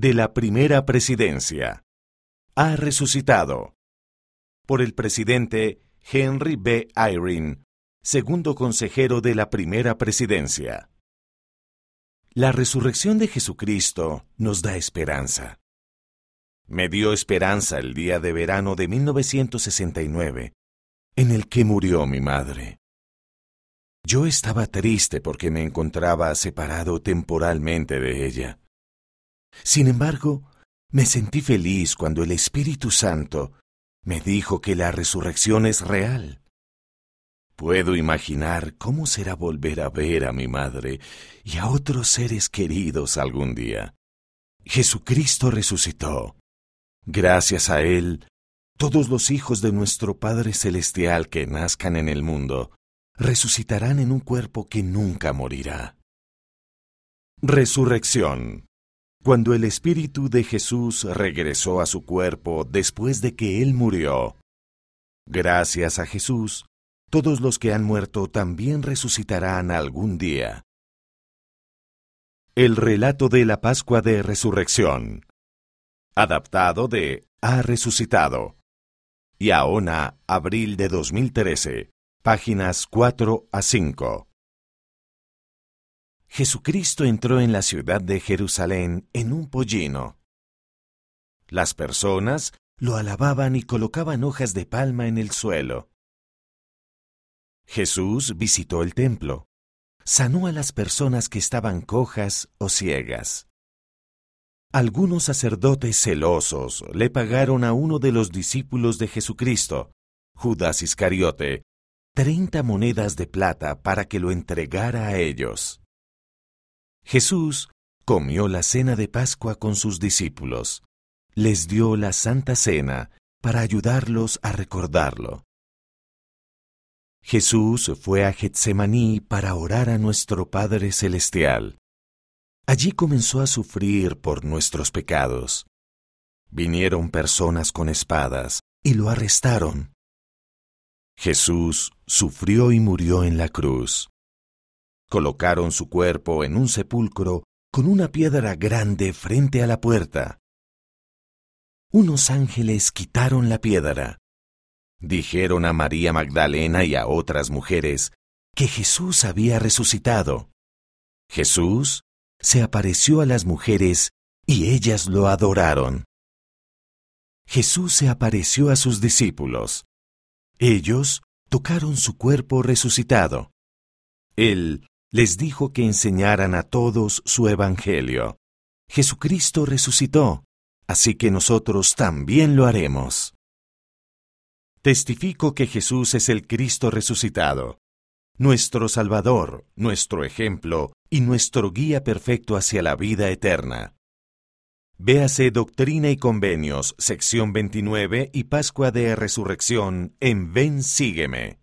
de la primera presidencia. Ha resucitado. Por el presidente Henry B. Eyring, segundo consejero de la primera presidencia. La resurrección de Jesucristo nos da esperanza. Me dio esperanza el día de verano de 1969, en el que murió mi madre. Yo estaba triste porque me encontraba separado temporalmente de ella. Sin embargo, me sentí feliz cuando el Espíritu Santo me dijo que la resurrección es real. Puedo imaginar cómo será volver a ver a mi madre y a otros seres queridos algún día. Jesucristo resucitó. Gracias a Él, todos los hijos de nuestro Padre Celestial que nazcan en el mundo resucitarán en un cuerpo que nunca morirá. Resurrección. Cuando el Espíritu de Jesús regresó a su cuerpo después de que Él murió. Gracias a Jesús, todos los que han muerto también resucitarán algún día. El relato de la Pascua de Resurrección. Adaptado de Ha resucitado. Yaona, abril de 2013, páginas 4 a 5. Jesucristo entró en la ciudad de Jerusalén en un pollino. Las personas lo alababan y colocaban hojas de palma en el suelo. Jesús visitó el templo, sanó a las personas que estaban cojas o ciegas. Algunos sacerdotes celosos le pagaron a uno de los discípulos de Jesucristo, Judas Iscariote, treinta monedas de plata para que lo entregara a ellos. Jesús comió la cena de Pascua con sus discípulos, les dio la Santa Cena para ayudarlos a recordarlo. Jesús fue a Getsemaní para orar a nuestro Padre Celestial. Allí comenzó a sufrir por nuestros pecados. Vinieron personas con espadas y lo arrestaron. Jesús sufrió y murió en la cruz. Colocaron su cuerpo en un sepulcro con una piedra grande frente a la puerta. Unos ángeles quitaron la piedra dijeron a María Magdalena y a otras mujeres que Jesús había resucitado. Jesús se apareció a las mujeres y ellas lo adoraron. Jesús se apareció a sus discípulos. Ellos tocaron su cuerpo resucitado. Él les dijo que enseñaran a todos su Evangelio. Jesucristo resucitó, así que nosotros también lo haremos. Testifico que Jesús es el Cristo resucitado, nuestro Salvador, nuestro ejemplo y nuestro guía perfecto hacia la vida eterna. Véase Doctrina y Convenios, sección 29 y Pascua de Resurrección en Ven Sígueme.